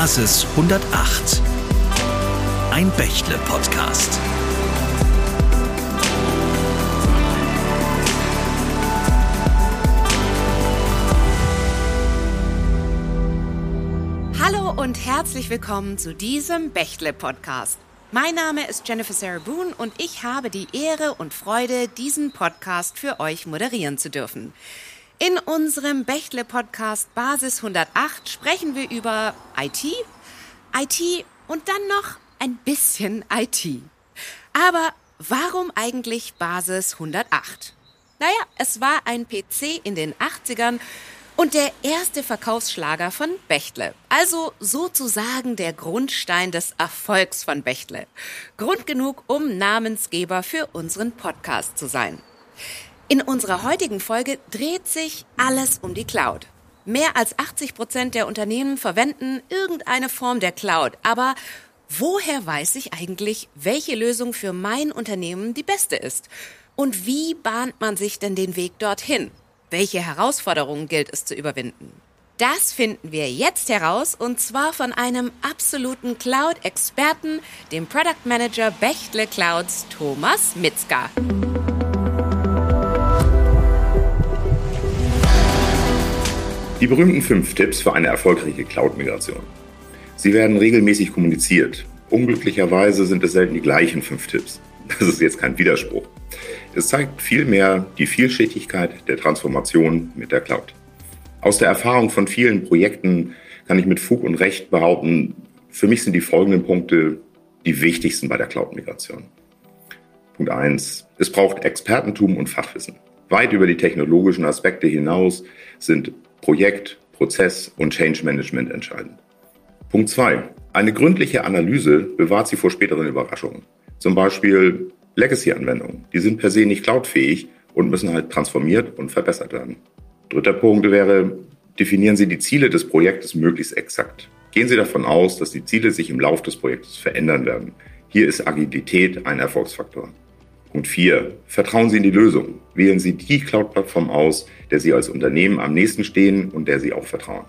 Basis 108. Ein Bächle-Podcast. Hallo und herzlich willkommen zu diesem Bächle-Podcast. Mein Name ist Jennifer Sarah Boone und ich habe die Ehre und Freude, diesen Podcast für euch moderieren zu dürfen. In unserem Bächle-Podcast Basis 108 sprechen wir über IT, IT und dann noch ein bisschen IT. Aber warum eigentlich Basis 108? Naja, es war ein PC in den 80ern und der erste Verkaufsschlager von Bechtle. Also sozusagen der Grundstein des Erfolgs von Bechtle. Grund genug, um Namensgeber für unseren Podcast zu sein. In unserer heutigen Folge dreht sich alles um die Cloud. Mehr als 80 Prozent der Unternehmen verwenden irgendeine Form der Cloud. Aber woher weiß ich eigentlich, welche Lösung für mein Unternehmen die beste ist? Und wie bahnt man sich denn den Weg dorthin? Welche Herausforderungen gilt es zu überwinden? Das finden wir jetzt heraus und zwar von einem absoluten Cloud-Experten, dem Product Manager Bechtle Clouds, Thomas Mitzka. Die berühmten fünf Tipps für eine erfolgreiche Cloud-Migration. Sie werden regelmäßig kommuniziert. Unglücklicherweise sind es selten die gleichen fünf Tipps. Das ist jetzt kein Widerspruch. Es zeigt vielmehr die Vielschichtigkeit der Transformation mit der Cloud. Aus der Erfahrung von vielen Projekten kann ich mit Fug und Recht behaupten, für mich sind die folgenden Punkte die wichtigsten bei der Cloud-Migration. Punkt eins: Es braucht Expertentum und Fachwissen. Weit über die technologischen Aspekte hinaus sind Projekt, Prozess und Change Management entscheidend. Punkt zwei: Eine gründliche Analyse bewahrt sie vor späteren Überraschungen. Zum Beispiel Legacy-Anwendungen. Die sind per se nicht cloudfähig und müssen halt transformiert und verbessert werden. Dritter Punkt wäre, definieren Sie die Ziele des Projektes möglichst exakt. Gehen Sie davon aus, dass die Ziele sich im Laufe des Projektes verändern werden. Hier ist Agilität ein Erfolgsfaktor. Punkt 4. Vertrauen Sie in die Lösung. Wählen Sie die Cloud-Plattform aus, der Sie als Unternehmen am nächsten stehen und der Sie auch vertrauen.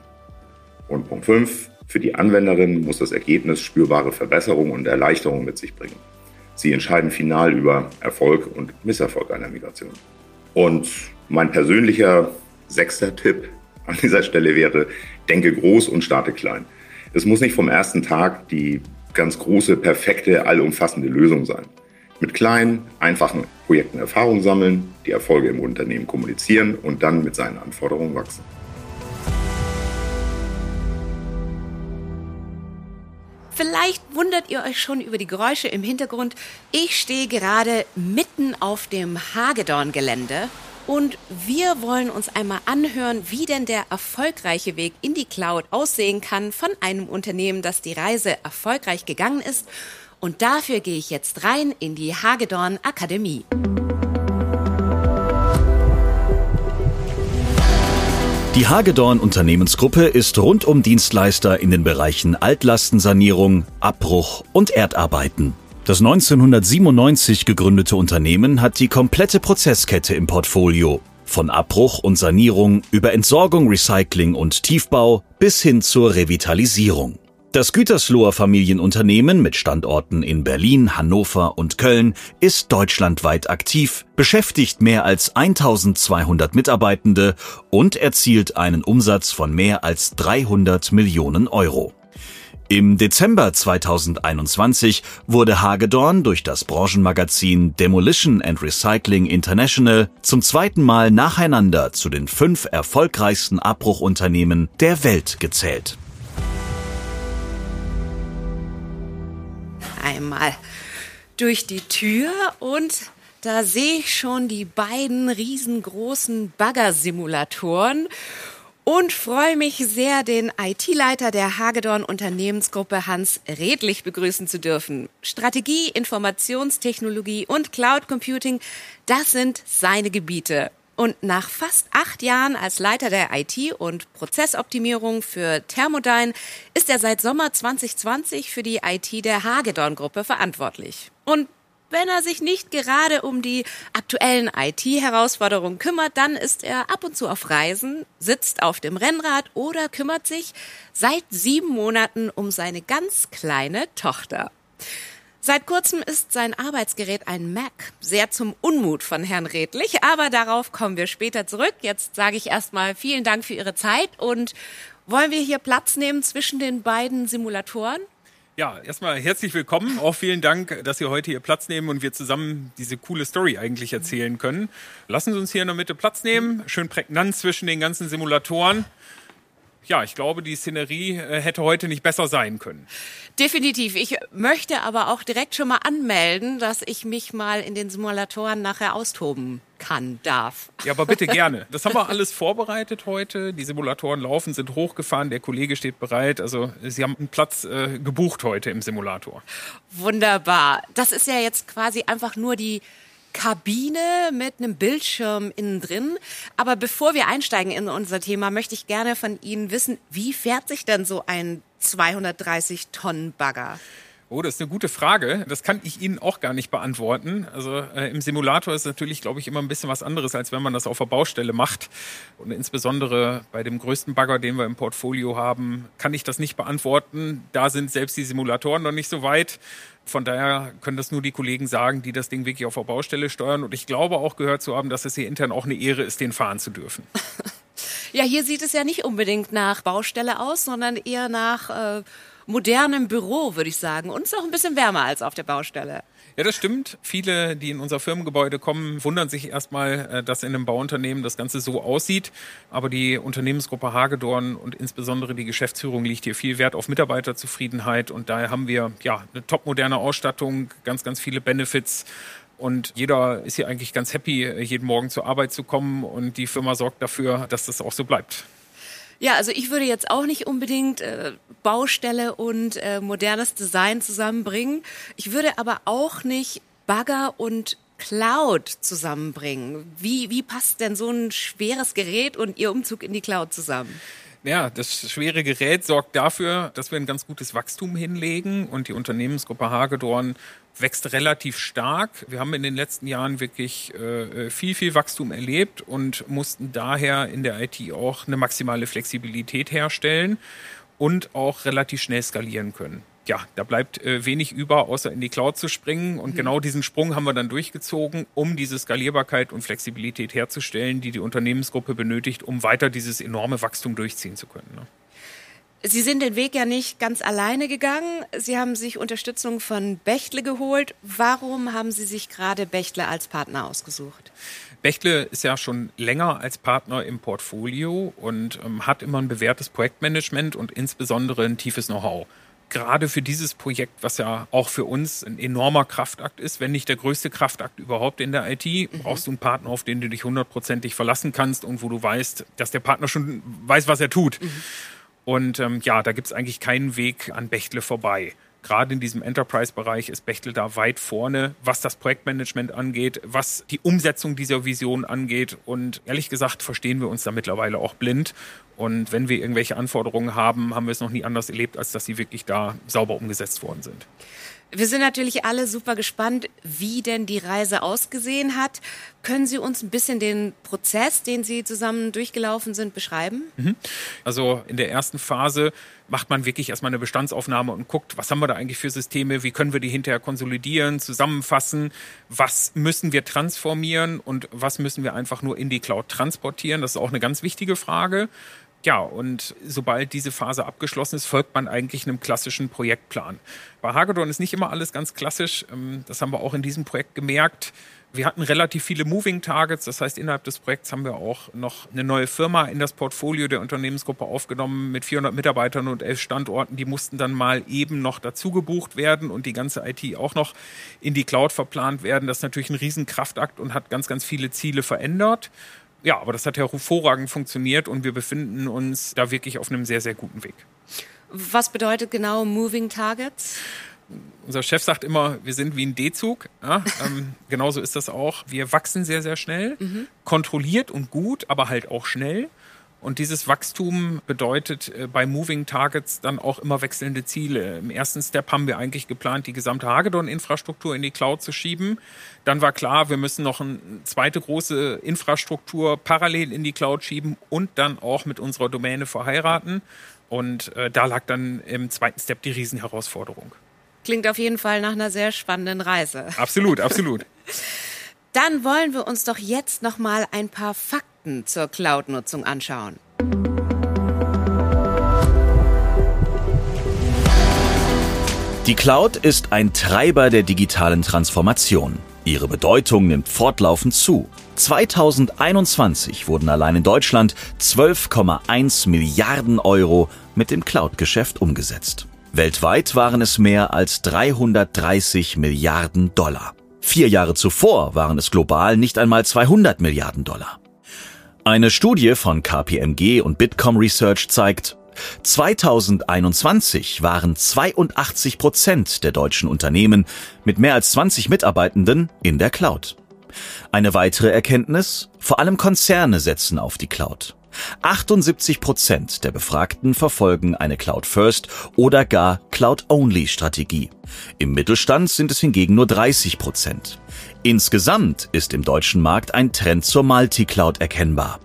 Und Punkt 5. Für die Anwenderin muss das Ergebnis spürbare Verbesserungen und Erleichterungen mit sich bringen. Sie entscheiden final über Erfolg und Misserfolg einer Migration. Und mein persönlicher sechster Tipp an dieser Stelle wäre, denke groß und starte klein. Es muss nicht vom ersten Tag die ganz große, perfekte, allumfassende Lösung sein. Mit kleinen, einfachen Projekten Erfahrung sammeln, die Erfolge im Unternehmen kommunizieren und dann mit seinen Anforderungen wachsen. Vielleicht wundert ihr euch schon über die Geräusche im Hintergrund. Ich stehe gerade mitten auf dem Hagedorn-Gelände und wir wollen uns einmal anhören, wie denn der erfolgreiche Weg in die Cloud aussehen kann von einem Unternehmen, das die Reise erfolgreich gegangen ist. Und dafür gehe ich jetzt rein in die Hagedorn Akademie. Die Hagedorn Unternehmensgruppe ist Rundum-Dienstleister in den Bereichen Altlastensanierung, Abbruch und Erdarbeiten. Das 1997 gegründete Unternehmen hat die komplette Prozesskette im Portfolio. Von Abbruch und Sanierung über Entsorgung, Recycling und Tiefbau bis hin zur Revitalisierung. Das Gütersloher Familienunternehmen mit Standorten in Berlin, Hannover und Köln ist deutschlandweit aktiv, beschäftigt mehr als 1200 Mitarbeitende und erzielt einen Umsatz von mehr als 300 Millionen Euro. Im Dezember 2021 wurde Hagedorn durch das Branchenmagazin Demolition and Recycling International zum zweiten Mal nacheinander zu den fünf erfolgreichsten Abbruchunternehmen der Welt gezählt. Einmal durch die Tür und da sehe ich schon die beiden riesengroßen Baggersimulatoren und freue mich sehr, den IT-Leiter der Hagedorn Unternehmensgruppe Hans Redlich begrüßen zu dürfen. Strategie, Informationstechnologie und Cloud Computing, das sind seine Gebiete. Und nach fast acht Jahren als Leiter der IT- und Prozessoptimierung für Thermodyne ist er seit Sommer 2020 für die IT der Hagedorn-Gruppe verantwortlich. Und wenn er sich nicht gerade um die aktuellen IT-Herausforderungen kümmert, dann ist er ab und zu auf Reisen, sitzt auf dem Rennrad oder kümmert sich seit sieben Monaten um seine ganz kleine Tochter. Seit kurzem ist sein Arbeitsgerät ein Mac, sehr zum Unmut von Herrn Redlich, aber darauf kommen wir später zurück. Jetzt sage ich erstmal vielen Dank für Ihre Zeit und wollen wir hier Platz nehmen zwischen den beiden Simulatoren? Ja, erstmal herzlich willkommen. Auch vielen Dank, dass Sie heute hier Platz nehmen und wir zusammen diese coole Story eigentlich erzählen können. Lassen Sie uns hier in der Mitte Platz nehmen. Schön prägnant zwischen den ganzen Simulatoren ja, ich glaube, die Szenerie äh, hätte heute nicht besser sein können. Definitiv. Ich möchte aber auch direkt schon mal anmelden, dass ich mich mal in den Simulatoren nachher austoben kann, darf. Ja, aber bitte gerne. Das haben wir alles vorbereitet heute. Die Simulatoren laufen, sind hochgefahren. Der Kollege steht bereit. Also Sie haben einen Platz äh, gebucht heute im Simulator. Wunderbar. Das ist ja jetzt quasi einfach nur die Kabine mit einem Bildschirm innen drin. Aber bevor wir einsteigen in unser Thema, möchte ich gerne von Ihnen wissen, wie fährt sich denn so ein 230 Tonnen Bagger? Oh, das ist eine gute Frage. Das kann ich Ihnen auch gar nicht beantworten. Also äh, im Simulator ist natürlich, glaube ich, immer ein bisschen was anderes, als wenn man das auf der Baustelle macht. Und insbesondere bei dem größten Bagger, den wir im Portfolio haben, kann ich das nicht beantworten. Da sind selbst die Simulatoren noch nicht so weit. Von daher können das nur die Kollegen sagen, die das Ding wirklich auf der Baustelle steuern. Und ich glaube auch gehört zu haben, dass es hier intern auch eine Ehre ist, den fahren zu dürfen. Ja, hier sieht es ja nicht unbedingt nach Baustelle aus, sondern eher nach äh, modernem Büro, würde ich sagen. Und es ist auch ein bisschen wärmer als auf der Baustelle. Ja, das stimmt. Viele, die in unser Firmengebäude kommen, wundern sich erstmal, äh, dass in einem Bauunternehmen das Ganze so aussieht. Aber die Unternehmensgruppe Hagedorn und insbesondere die Geschäftsführung liegt hier viel Wert auf Mitarbeiterzufriedenheit. Und daher haben wir ja eine topmoderne Ausstattung, ganz, ganz viele Benefits. Und jeder ist hier eigentlich ganz happy, jeden Morgen zur Arbeit zu kommen. Und die Firma sorgt dafür, dass das auch so bleibt. Ja, also ich würde jetzt auch nicht unbedingt äh, Baustelle und äh, modernes Design zusammenbringen. Ich würde aber auch nicht Bagger und Cloud zusammenbringen. Wie, wie passt denn so ein schweres Gerät und Ihr Umzug in die Cloud zusammen? Ja, das schwere Gerät sorgt dafür, dass wir ein ganz gutes Wachstum hinlegen und die Unternehmensgruppe Hagedorn wächst relativ stark. Wir haben in den letzten Jahren wirklich äh, viel, viel Wachstum erlebt und mussten daher in der IT auch eine maximale Flexibilität herstellen und auch relativ schnell skalieren können ja, da bleibt äh, wenig über, außer in die Cloud zu springen. Und mhm. genau diesen Sprung haben wir dann durchgezogen, um diese Skalierbarkeit und Flexibilität herzustellen, die die Unternehmensgruppe benötigt, um weiter dieses enorme Wachstum durchziehen zu können. Ne? Sie sind den Weg ja nicht ganz alleine gegangen. Sie haben sich Unterstützung von Bechtle geholt. Warum haben Sie sich gerade Bechtle als Partner ausgesucht? Bechtle ist ja schon länger als Partner im Portfolio und ähm, hat immer ein bewährtes Projektmanagement und insbesondere ein tiefes Know-how gerade für dieses Projekt, was ja auch für uns ein enormer Kraftakt ist, wenn nicht der größte Kraftakt überhaupt in der IT, mhm. brauchst du einen Partner, auf den du dich hundertprozentig verlassen kannst und wo du weißt, dass der Partner schon weiß, was er tut. Mhm. Und ähm, ja, da gibt's eigentlich keinen Weg an Bechtle vorbei. Gerade in diesem Enterprise-Bereich ist Bechtel da weit vorne, was das Projektmanagement angeht, was die Umsetzung dieser Vision angeht. Und ehrlich gesagt verstehen wir uns da mittlerweile auch blind. Und wenn wir irgendwelche Anforderungen haben, haben wir es noch nie anders erlebt, als dass sie wirklich da sauber umgesetzt worden sind. Wir sind natürlich alle super gespannt, wie denn die Reise ausgesehen hat. Können Sie uns ein bisschen den Prozess, den Sie zusammen durchgelaufen sind, beschreiben? Mhm. Also in der ersten Phase macht man wirklich erstmal eine Bestandsaufnahme und guckt, was haben wir da eigentlich für Systeme, wie können wir die hinterher konsolidieren, zusammenfassen, was müssen wir transformieren und was müssen wir einfach nur in die Cloud transportieren. Das ist auch eine ganz wichtige Frage. Ja, und sobald diese Phase abgeschlossen ist, folgt man eigentlich einem klassischen Projektplan. Bei Hagedorn ist nicht immer alles ganz klassisch. Ähm, das haben wir auch in diesem Projekt gemerkt. Wir hatten relativ viele Moving Targets, das heißt, innerhalb des Projekts haben wir auch noch eine neue Firma in das Portfolio der Unternehmensgruppe aufgenommen mit 400 Mitarbeitern und elf Standorten. Die mussten dann mal eben noch dazu gebucht werden und die ganze IT auch noch in die Cloud verplant werden. Das ist natürlich ein Riesenkraftakt und hat ganz, ganz viele Ziele verändert ja, aber das hat ja hervorragend funktioniert und wir befinden uns da wirklich auf einem sehr, sehr guten Weg. Was bedeutet genau Moving Targets? Unser Chef sagt immer, wir sind wie ein D-Zug. Ja, ähm, genauso ist das auch. Wir wachsen sehr, sehr schnell, mhm. kontrolliert und gut, aber halt auch schnell. Und dieses Wachstum bedeutet äh, bei Moving Targets dann auch immer wechselnde Ziele. Im ersten Step haben wir eigentlich geplant, die gesamte Hagedorn-Infrastruktur in die Cloud zu schieben. Dann war klar, wir müssen noch eine zweite große Infrastruktur parallel in die Cloud schieben und dann auch mit unserer Domäne verheiraten. Und äh, da lag dann im zweiten Step die Riesenherausforderung. Klingt auf jeden Fall nach einer sehr spannenden Reise. Absolut, absolut. Dann wollen wir uns doch jetzt noch mal ein paar Fakten zur Cloud-Nutzung anschauen. Die Cloud ist ein Treiber der digitalen Transformation. Ihre Bedeutung nimmt fortlaufend zu. 2021 wurden allein in Deutschland 12,1 Milliarden Euro mit dem Cloud-Geschäft umgesetzt. Weltweit waren es mehr als 330 Milliarden Dollar. Vier Jahre zuvor waren es global nicht einmal 200 Milliarden Dollar. Eine Studie von KPMG und Bitkom Research zeigt, 2021 waren 82 Prozent der deutschen Unternehmen mit mehr als 20 Mitarbeitenden in der Cloud. Eine weitere Erkenntnis, vor allem Konzerne setzen auf die Cloud. 78 Prozent der Befragten verfolgen eine Cloud-First oder gar Cloud-Only-Strategie. Im Mittelstand sind es hingegen nur 30 Prozent. Insgesamt ist im deutschen Markt ein Trend zur Multi-Cloud erkennbar.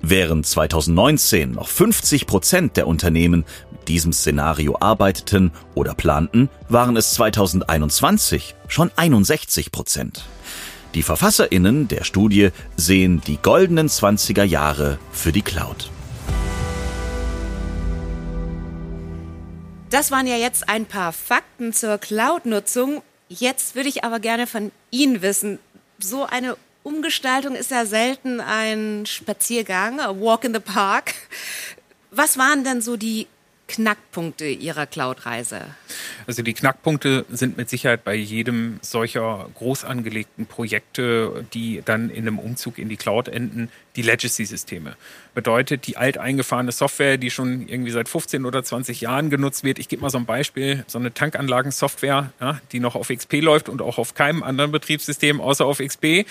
Während 2019 noch 50 Prozent der Unternehmen mit diesem Szenario arbeiteten oder planten, waren es 2021 schon 61 Prozent. Die VerfasserInnen der Studie sehen die goldenen 20er Jahre für die Cloud. Das waren ja jetzt ein paar Fakten zur Cloud-Nutzung. Jetzt würde ich aber gerne von Ihnen wissen, so eine Umgestaltung ist ja selten ein Spaziergang, a walk in the park. Was waren denn so die Knackpunkte Ihrer Cloud-Reise? Also die Knackpunkte sind mit Sicherheit bei jedem solcher groß angelegten Projekte, die dann in einem Umzug in die Cloud enden, die Legacy-Systeme. Bedeutet, die alteingefahrene Software, die schon irgendwie seit 15 oder 20 Jahren genutzt wird. Ich gebe mal so ein Beispiel, so eine Tankanlagensoftware, ja, die noch auf XP läuft und auch auf keinem anderen Betriebssystem außer auf XP,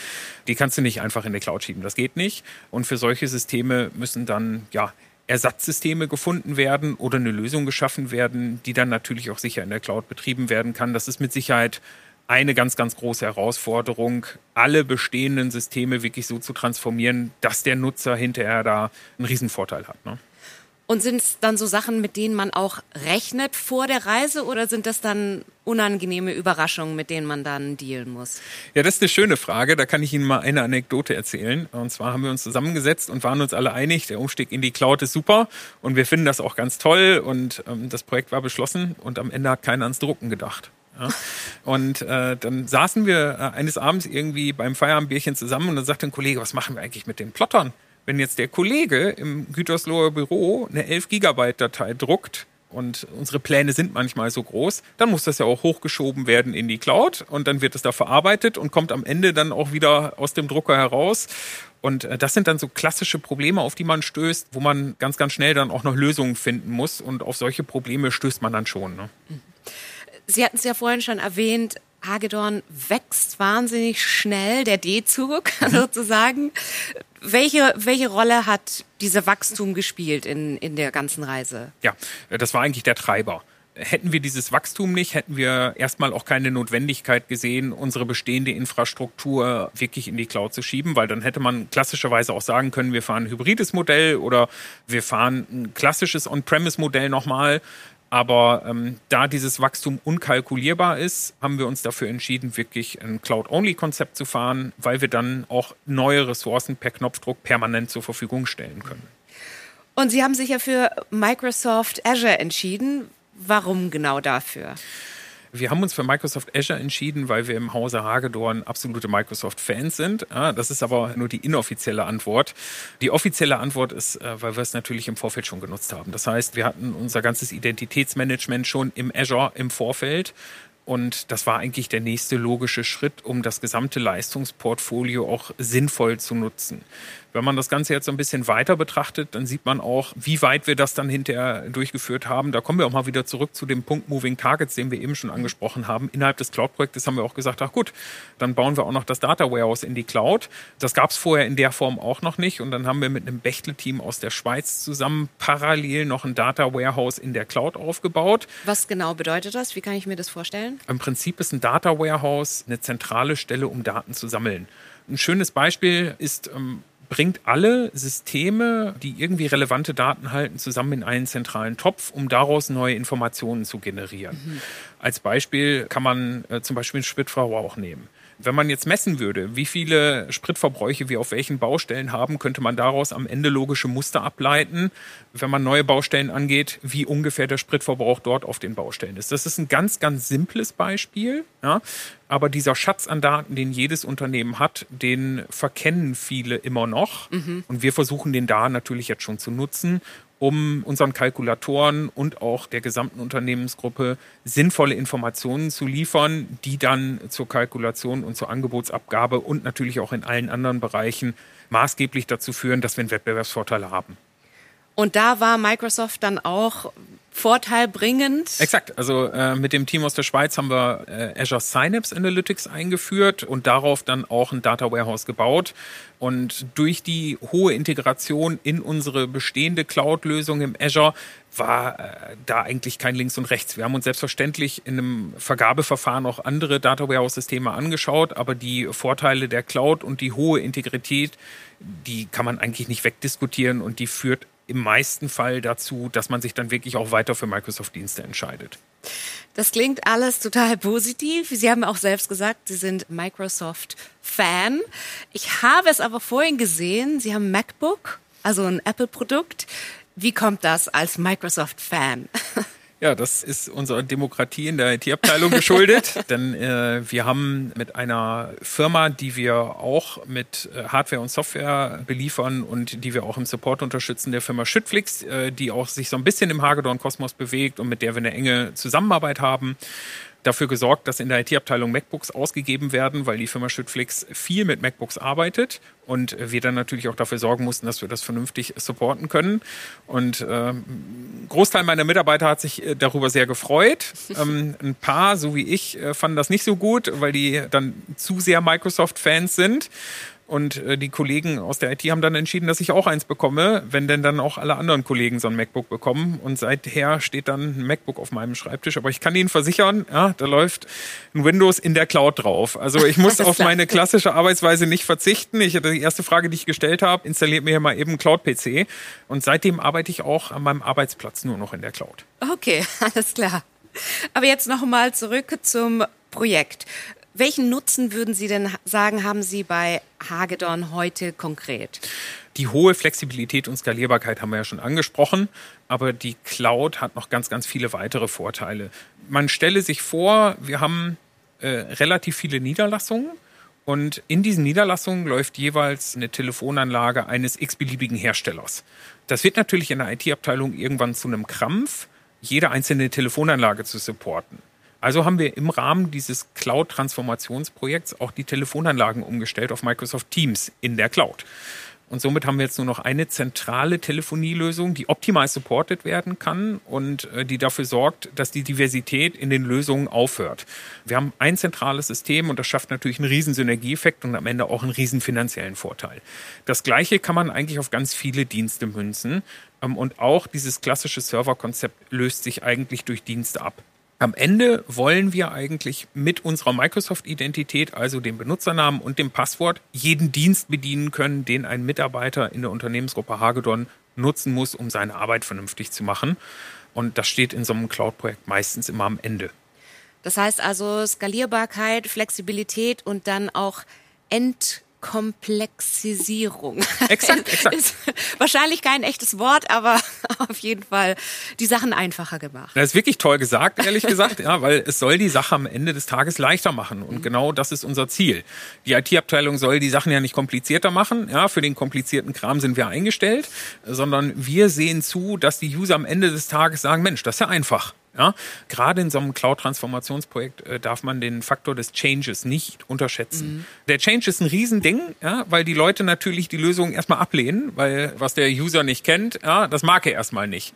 die kannst du nicht einfach in der Cloud schieben. Das geht nicht. Und für solche Systeme müssen dann, ja, Ersatzsysteme gefunden werden oder eine Lösung geschaffen werden, die dann natürlich auch sicher in der Cloud betrieben werden kann. Das ist mit Sicherheit eine ganz, ganz große Herausforderung, alle bestehenden Systeme wirklich so zu transformieren, dass der Nutzer hinterher da einen Riesenvorteil hat. Ne? Und sind es dann so Sachen, mit denen man auch rechnet vor der Reise oder sind das dann unangenehme Überraschungen, mit denen man dann dealen muss? Ja, das ist eine schöne Frage. Da kann ich Ihnen mal eine Anekdote erzählen. Und zwar haben wir uns zusammengesetzt und waren uns alle einig, der Umstieg in die Cloud ist super und wir finden das auch ganz toll und ähm, das Projekt war beschlossen und am Ende hat keiner ans Drucken gedacht. Ja. Und äh, dann saßen wir äh, eines Abends irgendwie beim Feierabendbierchen zusammen und dann sagte ein Kollege, was machen wir eigentlich mit den Plottern? Wenn jetzt der Kollege im Gütersloher Büro eine 11 Gigabyte Datei druckt, und unsere Pläne sind manchmal so groß, dann muss das ja auch hochgeschoben werden in die Cloud und dann wird es da verarbeitet und kommt am Ende dann auch wieder aus dem Drucker heraus. Und äh, das sind dann so klassische Probleme, auf die man stößt, wo man ganz, ganz schnell dann auch noch Lösungen finden muss. Und auf solche Probleme stößt man dann schon. Ne? Sie hatten es ja vorhin schon erwähnt, Hagedorn wächst wahnsinnig schnell, der D-Zug mhm. sozusagen. Welche, welche Rolle hat dieser Wachstum gespielt in, in der ganzen Reise? Ja, das war eigentlich der Treiber. Hätten wir dieses Wachstum nicht, hätten wir erstmal auch keine Notwendigkeit gesehen, unsere bestehende Infrastruktur wirklich in die Cloud zu schieben, weil dann hätte man klassischerweise auch sagen können, wir fahren ein hybrides Modell oder wir fahren ein klassisches On-Premise-Modell nochmal. Aber ähm, da dieses Wachstum unkalkulierbar ist, haben wir uns dafür entschieden, wirklich ein Cloud-Only-Konzept zu fahren, weil wir dann auch neue Ressourcen per Knopfdruck permanent zur Verfügung stellen können. Und Sie haben sich ja für Microsoft Azure entschieden. Warum genau dafür? Wir haben uns für Microsoft Azure entschieden, weil wir im Hause Hagedorn absolute Microsoft-Fans sind. Das ist aber nur die inoffizielle Antwort. Die offizielle Antwort ist, äh, weil wir es natürlich im Vorfeld schon genutzt haben. Das heißt, wir hatten unser ganzes Identitätsmanagement schon im Azure im Vorfeld. Und das war eigentlich der nächste logische Schritt, um das gesamte Leistungsportfolio auch sinnvoll zu nutzen. Wenn man das Ganze jetzt so ein bisschen weiter betrachtet, dann sieht man auch, wie weit wir das dann hinterher durchgeführt haben. Da kommen wir auch mal wieder zurück zu dem Punkt Moving Targets, den wir eben schon angesprochen haben. Innerhalb des Cloud-Projektes haben wir auch gesagt, ach gut, dann bauen wir auch noch das Data Warehouse in die Cloud. Das gab es vorher in der Form auch noch nicht. Und dann haben wir mit einem Bechtel-Team aus der Schweiz zusammen parallel noch ein Data Warehouse in der Cloud aufgebaut. Was genau bedeutet das? Wie kann ich mir das vorstellen? Im Prinzip ist ein Data Warehouse eine zentrale Stelle, um Daten zu sammeln. Ein schönes Beispiel ist ähm, bringt alle Systeme, die irgendwie relevante Daten halten, zusammen in einen zentralen Topf, um daraus neue Informationen zu generieren. Mhm. Als Beispiel kann man äh, zum Beispiel einen Spritverbrauch nehmen. Wenn man jetzt messen würde, wie viele Spritverbräuche wir auf welchen Baustellen haben, könnte man daraus am Ende logische Muster ableiten, wenn man neue Baustellen angeht, wie ungefähr der Spritverbrauch dort auf den Baustellen ist. Das ist ein ganz, ganz simples Beispiel. Ja? Aber dieser Schatz an Daten, den jedes Unternehmen hat, den verkennen viele immer noch. Mhm. Und wir versuchen den da natürlich jetzt schon zu nutzen um unseren Kalkulatoren und auch der gesamten Unternehmensgruppe sinnvolle Informationen zu liefern, die dann zur Kalkulation und zur Angebotsabgabe und natürlich auch in allen anderen Bereichen maßgeblich dazu führen, dass wir einen Wettbewerbsvorteil haben. Und da war Microsoft dann auch vorteilbringend. Exakt. Also äh, mit dem Team aus der Schweiz haben wir äh, Azure Synapse Analytics eingeführt und darauf dann auch ein Data Warehouse gebaut. Und durch die hohe Integration in unsere bestehende Cloud-Lösung im Azure war äh, da eigentlich kein Links und Rechts. Wir haben uns selbstverständlich in einem Vergabeverfahren auch andere Data Warehouse-Systeme angeschaut, aber die Vorteile der Cloud und die hohe Integrität, die kann man eigentlich nicht wegdiskutieren und die führt im meisten Fall dazu, dass man sich dann wirklich auch weiter für Microsoft-Dienste entscheidet. Das klingt alles total positiv. Sie haben auch selbst gesagt, Sie sind Microsoft-Fan. Ich habe es aber vorhin gesehen, Sie haben MacBook, also ein Apple-Produkt. Wie kommt das als Microsoft-Fan? Ja, das ist unserer Demokratie in der IT-Abteilung geschuldet, denn äh, wir haben mit einer Firma, die wir auch mit äh, Hardware und Software beliefern und die wir auch im Support unterstützen, der Firma Schüttflix, äh, die auch sich so ein bisschen im Hagedorn-Kosmos bewegt und mit der wir eine enge Zusammenarbeit haben dafür gesorgt, dass in der IT-Abteilung MacBooks ausgegeben werden, weil die Firma Schüttflix viel mit MacBooks arbeitet und wir dann natürlich auch dafür sorgen mussten, dass wir das vernünftig supporten können. Und äh, ein Großteil meiner Mitarbeiter hat sich äh, darüber sehr gefreut. Ähm, ein paar, so wie ich, äh, fanden das nicht so gut, weil die dann zu sehr Microsoft-Fans sind. Und äh, die Kollegen aus der IT haben dann entschieden, dass ich auch eins bekomme, wenn denn dann auch alle anderen Kollegen so ein MacBook bekommen. Und seither steht dann ein MacBook auf meinem Schreibtisch. Aber ich kann Ihnen versichern, ja, da läuft ein Windows in der Cloud drauf. Also ich muss auf meine klassische Arbeitsweise nicht verzichten. Ich die erste Frage, die ich gestellt habe, installiert mir hier mal eben Cloud-PC. Und seitdem arbeite ich auch an meinem Arbeitsplatz nur noch in der Cloud. Okay, alles klar. Aber jetzt noch mal zurück zum Projekt. Welchen Nutzen würden Sie denn sagen, haben Sie bei Hagedorn heute konkret? Die hohe Flexibilität und Skalierbarkeit haben wir ja schon angesprochen, aber die Cloud hat noch ganz, ganz viele weitere Vorteile. Man stelle sich vor, wir haben äh, relativ viele Niederlassungen und in diesen Niederlassungen läuft jeweils eine Telefonanlage eines x-beliebigen Herstellers. Das wird natürlich in der IT-Abteilung irgendwann zu einem Krampf, jede einzelne Telefonanlage zu supporten. Also haben wir im Rahmen dieses Cloud-Transformationsprojekts auch die Telefonanlagen umgestellt auf Microsoft Teams in der Cloud. Und somit haben wir jetzt nur noch eine zentrale Telefonielösung, die optimal supported werden kann und äh, die dafür sorgt, dass die Diversität in den Lösungen aufhört. Wir haben ein zentrales System und das schafft natürlich einen riesen Synergieeffekt und am Ende auch einen riesen finanziellen Vorteil. Das Gleiche kann man eigentlich auf ganz viele Dienste münzen. Ähm, und auch dieses klassische Serverkonzept löst sich eigentlich durch Dienste ab. Am Ende wollen wir eigentlich mit unserer Microsoft-Identität, also dem Benutzernamen und dem Passwort, jeden Dienst bedienen können, den ein Mitarbeiter in der Unternehmensgruppe Hagedorn nutzen muss, um seine Arbeit vernünftig zu machen. Und das steht in so einem Cloud-Projekt meistens immer am Ende. Das heißt also Skalierbarkeit, Flexibilität und dann auch End Komplexisierung. Exakt, exakt. Ist wahrscheinlich kein echtes Wort, aber auf jeden Fall die Sachen einfacher gemacht. Das ist wirklich toll gesagt, ehrlich gesagt, ja, weil es soll die Sache am Ende des Tages leichter machen. Und mhm. genau das ist unser Ziel. Die IT-Abteilung soll die Sachen ja nicht komplizierter machen. Ja, für den komplizierten Kram sind wir eingestellt, sondern wir sehen zu, dass die User am Ende des Tages sagen, Mensch, das ist ja einfach. Ja, gerade in so einem Cloud-Transformationsprojekt äh, darf man den Faktor des Changes nicht unterschätzen. Mhm. Der Change ist ein Riesending, ja, weil die Leute natürlich die Lösung erstmal ablehnen, weil was der User nicht kennt, ja, das mag er erstmal nicht.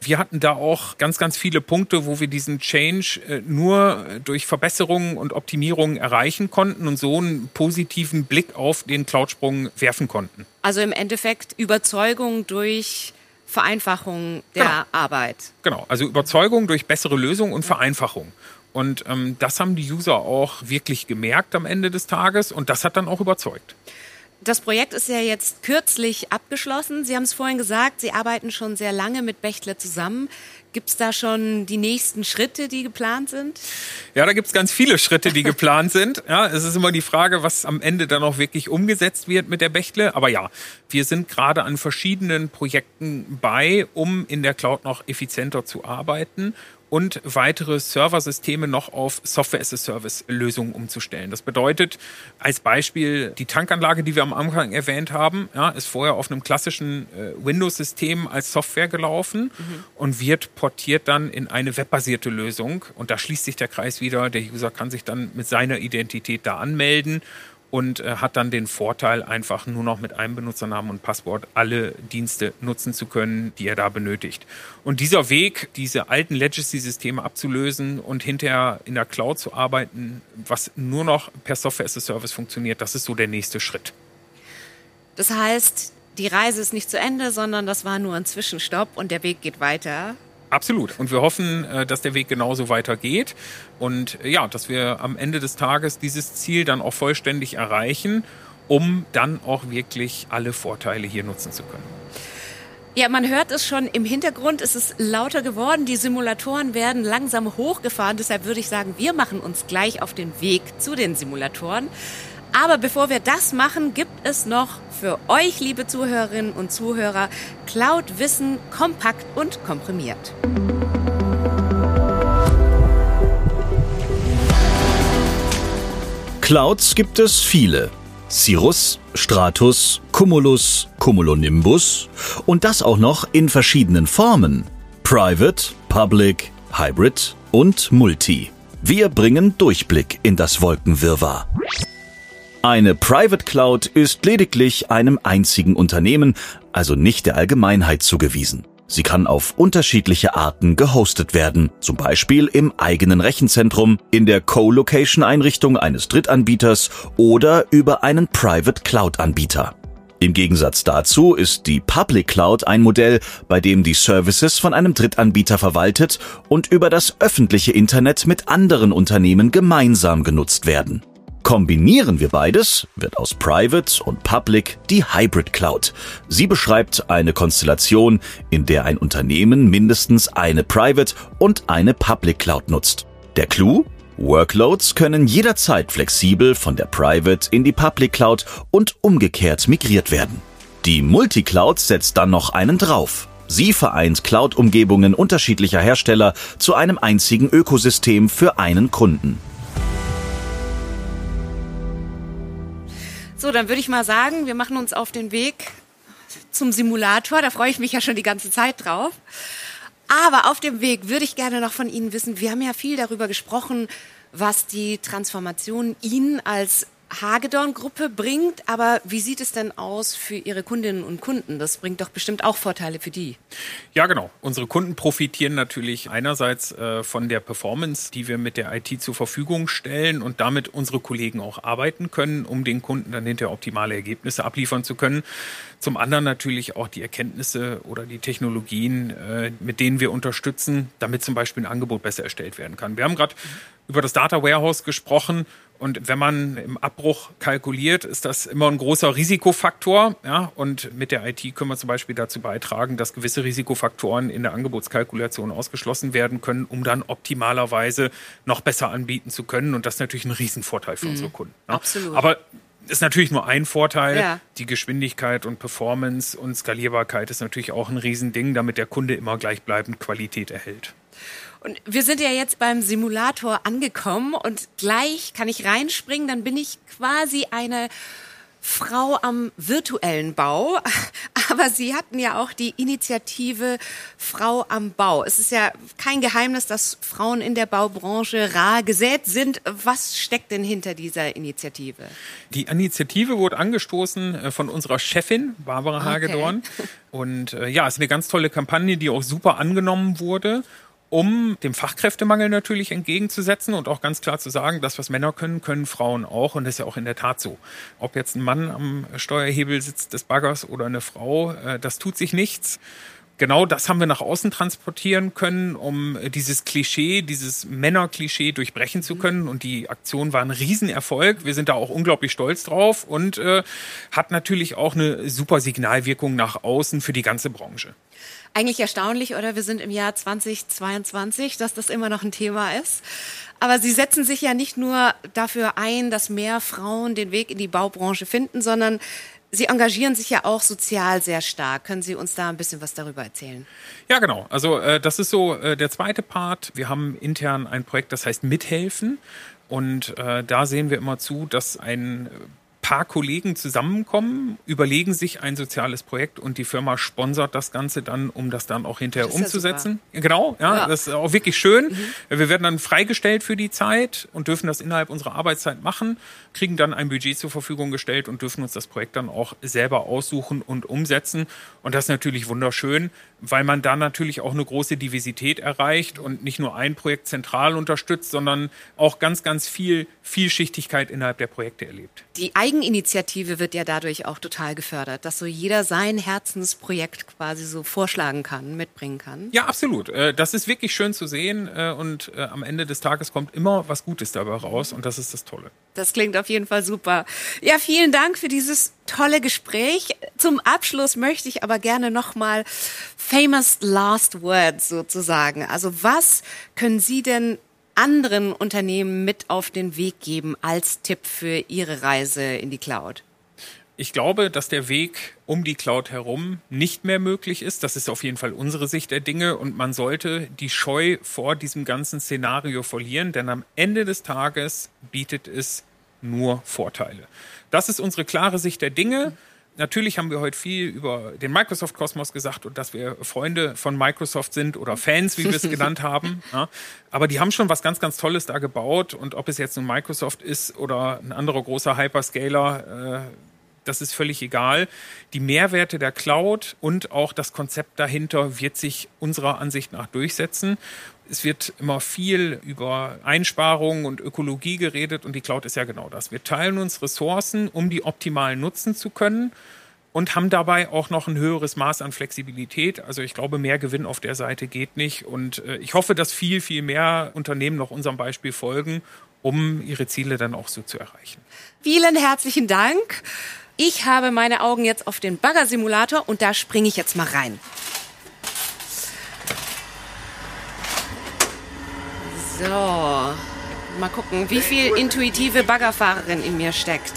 Wir hatten da auch ganz, ganz viele Punkte, wo wir diesen Change äh, nur durch Verbesserungen und Optimierungen erreichen konnten und so einen positiven Blick auf den Cloud-Sprung werfen konnten. Also im Endeffekt Überzeugung durch Vereinfachung der genau. Arbeit. Genau, also Überzeugung durch bessere Lösungen und Vereinfachung. Und ähm, das haben die User auch wirklich gemerkt am Ende des Tages und das hat dann auch überzeugt. Das Projekt ist ja jetzt kürzlich abgeschlossen. Sie haben es vorhin gesagt, Sie arbeiten schon sehr lange mit Bechtle zusammen. Gibt es da schon die nächsten Schritte, die geplant sind? Ja, da gibt es ganz viele Schritte, die geplant sind. Ja, es ist immer die Frage, was am Ende dann auch wirklich umgesetzt wird mit der Bechtle. Aber ja, wir sind gerade an verschiedenen Projekten bei, um in der Cloud noch effizienter zu arbeiten und weitere Serversysteme noch auf Software-as-a-Service-Lösungen umzustellen. Das bedeutet als Beispiel die Tankanlage, die wir am Anfang erwähnt haben, ja, ist vorher auf einem klassischen äh, Windows-System als Software gelaufen mhm. und wird portiert dann in eine webbasierte Lösung. Und da schließt sich der Kreis wieder. Der User kann sich dann mit seiner Identität da anmelden und äh, hat dann den Vorteil, einfach nur noch mit einem Benutzernamen und Passwort alle Dienste nutzen zu können, die er da benötigt. Und dieser Weg, diese alten Legacy-Systeme abzulösen und hinterher in der Cloud zu arbeiten, was nur noch per Software as a Service funktioniert, das ist so der nächste Schritt. Das heißt, die Reise ist nicht zu Ende, sondern das war nur ein Zwischenstopp und der Weg geht weiter. Absolut. Und wir hoffen, äh, dass der Weg genauso weitergeht und äh, ja, dass wir am Ende des Tages dieses Ziel dann auch vollständig erreichen, um dann auch wirklich alle Vorteile hier nutzen zu können. Ja, man hört es schon im Hintergrund, es ist lauter geworden, die Simulatoren werden langsam hochgefahren, deshalb würde ich sagen, wir machen uns gleich auf den Weg zu den Simulatoren. Aber bevor wir das machen, gibt es noch für euch, liebe Zuhörerinnen und Zuhörer, Cloud-Wissen kompakt und komprimiert. Clouds gibt es viele. Cirrus, Stratus, Cumulus, Cumulonimbus und das auch noch in verschiedenen Formen. Private, Public, Hybrid und Multi. Wir bringen Durchblick in das Wolkenwirrwarr. Eine Private Cloud ist lediglich einem einzigen Unternehmen, also nicht der Allgemeinheit zugewiesen. Sie kann auf unterschiedliche Arten gehostet werden, zum Beispiel im eigenen Rechenzentrum, in der Co-Location-Einrichtung eines Drittanbieters oder über einen Private Cloud-Anbieter. Im Gegensatz dazu ist die Public Cloud ein Modell, bei dem die Services von einem Drittanbieter verwaltet und über das öffentliche Internet mit anderen Unternehmen gemeinsam genutzt werden. Kombinieren wir beides, wird aus Private und Public die Hybrid Cloud. Sie beschreibt eine Konstellation, in der ein Unternehmen mindestens eine Private und eine Public Cloud nutzt. Der Clou? Workloads können jederzeit flexibel von der Private in die Public Cloud und umgekehrt migriert werden. Die Multicloud setzt dann noch einen drauf. Sie vereint Cloud-Umgebungen unterschiedlicher Hersteller zu einem einzigen Ökosystem für einen Kunden. So, dann würde ich mal sagen, wir machen uns auf den Weg zum Simulator. Da freue ich mich ja schon die ganze Zeit drauf. Aber auf dem Weg würde ich gerne noch von Ihnen wissen, wir haben ja viel darüber gesprochen, was die Transformation Ihnen als Hagedorn-Gruppe bringt. Aber wie sieht es denn aus für Ihre Kundinnen und Kunden? Das bringt doch bestimmt auch Vorteile für die. Ja, genau. Unsere Kunden profitieren natürlich einerseits äh, von der Performance, die wir mit der IT zur Verfügung stellen und damit unsere Kollegen auch arbeiten können, um den Kunden dann hinterher optimale Ergebnisse abliefern zu können. Zum anderen natürlich auch die Erkenntnisse oder die Technologien, äh, mit denen wir unterstützen, damit zum Beispiel ein Angebot besser erstellt werden kann. Wir haben gerade über das Data Warehouse gesprochen und wenn man im Abbruch kalkuliert, ist das immer ein großer Risikofaktor. Ja? Und mit der IT können wir zum Beispiel dazu beitragen, dass gewisse Risikofaktoren in der Angebotskalkulation ausgeschlossen werden können, um dann optimalerweise noch besser anbieten zu können. Und das ist natürlich ein Riesenvorteil für mhm. unsere Kunden. Ja? Absolut. Aber ist natürlich nur ein Vorteil. Ja. Die Geschwindigkeit und Performance und Skalierbarkeit ist natürlich auch ein Riesending, damit der Kunde immer gleichbleibend Qualität erhält. Und wir sind ja jetzt beim Simulator angekommen und gleich kann ich reinspringen, dann bin ich quasi eine Frau am virtuellen Bau. Aber Sie hatten ja auch die Initiative Frau am Bau. Es ist ja kein Geheimnis, dass Frauen in der Baubranche rar gesät sind. Was steckt denn hinter dieser Initiative? Die Initiative wurde angestoßen äh, von unserer Chefin, Barbara Hagedorn. Okay. Und äh, ja, es ist eine ganz tolle Kampagne, die auch super angenommen wurde um dem Fachkräftemangel natürlich entgegenzusetzen und auch ganz klar zu sagen, das, was Männer können, können Frauen auch. Und das ist ja auch in der Tat so. Ob jetzt ein Mann am Steuerhebel sitzt des Baggers oder eine Frau, äh, das tut sich nichts. Genau das haben wir nach außen transportieren können, um dieses Klischee, dieses Männerklischee durchbrechen zu können. Und die Aktion war ein Riesenerfolg. Wir sind da auch unglaublich stolz drauf und äh, hat natürlich auch eine super Signalwirkung nach außen für die ganze Branche. Eigentlich erstaunlich, oder? Wir sind im Jahr 2022, dass das immer noch ein Thema ist. Aber Sie setzen sich ja nicht nur dafür ein, dass mehr Frauen den Weg in die Baubranche finden, sondern Sie engagieren sich ja auch sozial sehr stark. Können Sie uns da ein bisschen was darüber erzählen? Ja, genau. Also äh, das ist so äh, der zweite Part. Wir haben intern ein Projekt, das heißt Mithelfen. Und äh, da sehen wir immer zu, dass ein paar Kollegen zusammenkommen, überlegen sich ein soziales Projekt und die Firma sponsert das Ganze dann, um das dann auch hinterher umzusetzen. Ja genau, ja, ja, das ist auch wirklich schön. Mhm. Wir werden dann freigestellt für die Zeit und dürfen das innerhalb unserer Arbeitszeit machen, kriegen dann ein Budget zur Verfügung gestellt und dürfen uns das Projekt dann auch selber aussuchen und umsetzen. Und das ist natürlich wunderschön, weil man da natürlich auch eine große Diversität erreicht und nicht nur ein Projekt zentral unterstützt, sondern auch ganz, ganz viel Vielschichtigkeit innerhalb der Projekte erlebt. Die Eigeninitiative wird ja dadurch auch total gefördert, dass so jeder sein Herzensprojekt quasi so vorschlagen kann, mitbringen kann. Ja, absolut. Äh, das ist wirklich schön zu sehen äh, und äh, am Ende des Tages kommt immer was Gutes dabei raus und das ist das Tolle. Das klingt auf jeden Fall super. Ja, vielen Dank für dieses tolle Gespräch. Zum Abschluss möchte ich aber gerne nochmal famous last words sozusagen. Also was können Sie denn anderen Unternehmen mit auf den Weg geben als Tipp für ihre Reise in die Cloud? Ich glaube, dass der Weg um die Cloud herum nicht mehr möglich ist. Das ist auf jeden Fall unsere Sicht der Dinge und man sollte die Scheu vor diesem ganzen Szenario verlieren, denn am Ende des Tages bietet es nur Vorteile. Das ist unsere klare Sicht der Dinge. Natürlich haben wir heute viel über den Microsoft-Kosmos gesagt und dass wir Freunde von Microsoft sind oder Fans, wie wir es genannt haben. Ja. Aber die haben schon was ganz, ganz Tolles da gebaut und ob es jetzt nun Microsoft ist oder ein anderer großer Hyperscaler, äh, das ist völlig egal. Die Mehrwerte der Cloud und auch das Konzept dahinter wird sich unserer Ansicht nach durchsetzen. Es wird immer viel über Einsparungen und Ökologie geredet und die Cloud ist ja genau das. Wir teilen uns Ressourcen, um die optimal nutzen zu können und haben dabei auch noch ein höheres Maß an Flexibilität. Also ich glaube, mehr Gewinn auf der Seite geht nicht und äh, ich hoffe, dass viel, viel mehr Unternehmen noch unserem Beispiel folgen, um ihre Ziele dann auch so zu erreichen. Vielen herzlichen Dank. Ich habe meine Augen jetzt auf den Bagger-Simulator und da springe ich jetzt mal rein. So, mal gucken, wie viel intuitive Baggerfahrerin in mir steckt.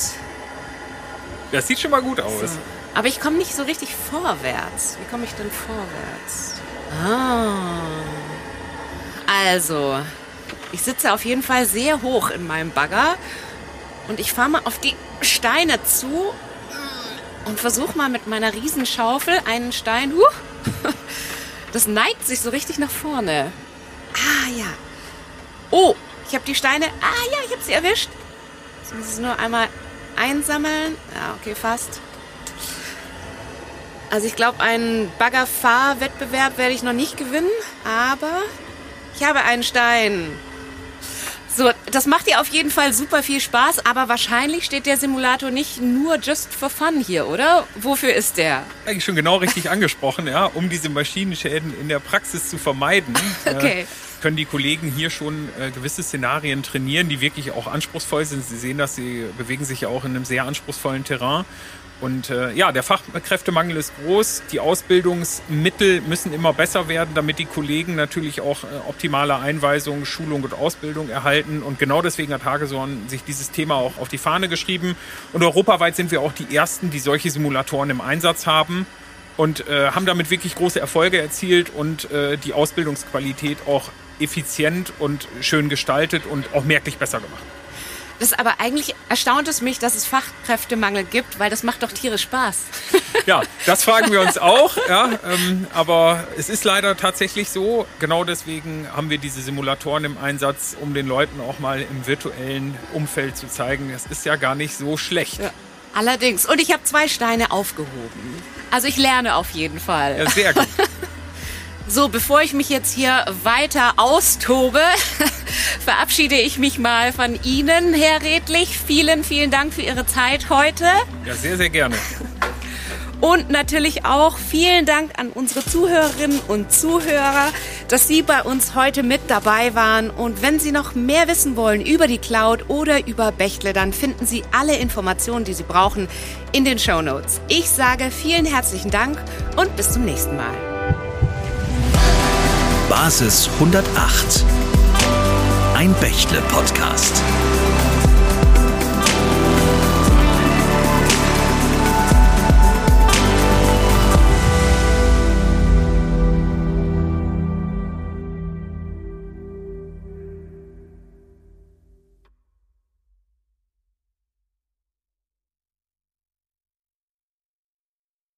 Das sieht schon mal gut aus. So. Aber ich komme nicht so richtig vorwärts. Wie komme ich denn vorwärts? Ah. Also, ich sitze auf jeden Fall sehr hoch in meinem Bagger und ich fahre mal auf die Steine zu und versuche mal mit meiner Riesenschaufel einen Stein. Huh, das neigt sich so richtig nach vorne. Ah ja, Oh, ich habe die Steine. Ah ja, ich habe sie erwischt. Jetzt muss ich nur einmal einsammeln. Ja, okay, fast. Also ich glaube, einen Baggerfahrwettbewerb werde ich noch nicht gewinnen, aber ich habe einen Stein. So, das macht dir auf jeden Fall super viel Spaß, aber wahrscheinlich steht der Simulator nicht nur just for fun hier, oder? Wofür ist der? Eigentlich schon genau richtig angesprochen, ja, um diese Maschinenschäden in der Praxis zu vermeiden. okay. Äh, können die Kollegen hier schon äh, gewisse Szenarien trainieren, die wirklich auch anspruchsvoll sind. Sie sehen das, sie bewegen sich ja auch in einem sehr anspruchsvollen Terrain. Und äh, ja, der Fachkräftemangel ist groß. Die Ausbildungsmittel müssen immer besser werden, damit die Kollegen natürlich auch äh, optimale Einweisung, Schulung und Ausbildung erhalten. Und genau deswegen hat Hagesorn sich dieses Thema auch auf die Fahne geschrieben. Und europaweit sind wir auch die Ersten, die solche Simulatoren im Einsatz haben und äh, haben damit wirklich große Erfolge erzielt und äh, die Ausbildungsqualität auch effizient und schön gestaltet und auch merklich besser gemacht. Das aber eigentlich erstaunt es mich, dass es Fachkräftemangel gibt, weil das macht doch tierisch Spaß. Ja, das fragen wir uns auch. Ja, ähm, aber es ist leider tatsächlich so. Genau deswegen haben wir diese Simulatoren im Einsatz, um den Leuten auch mal im virtuellen Umfeld zu zeigen, es ist ja gar nicht so schlecht. Ja. Allerdings. Und ich habe zwei Steine aufgehoben. Also ich lerne auf jeden Fall. Ja, sehr gut. So, bevor ich mich jetzt hier weiter austobe, verabschiede ich mich mal von Ihnen, Herr Redlich. Vielen, vielen Dank für Ihre Zeit heute. Ja, sehr, sehr gerne. Und natürlich auch vielen Dank an unsere Zuhörerinnen und Zuhörer, dass Sie bei uns heute mit dabei waren. Und wenn Sie noch mehr wissen wollen über die Cloud oder über Bechtle, dann finden Sie alle Informationen, die Sie brauchen, in den Show Notes. Ich sage vielen herzlichen Dank und bis zum nächsten Mal. Basis 108. Ein Bächle-Podcast.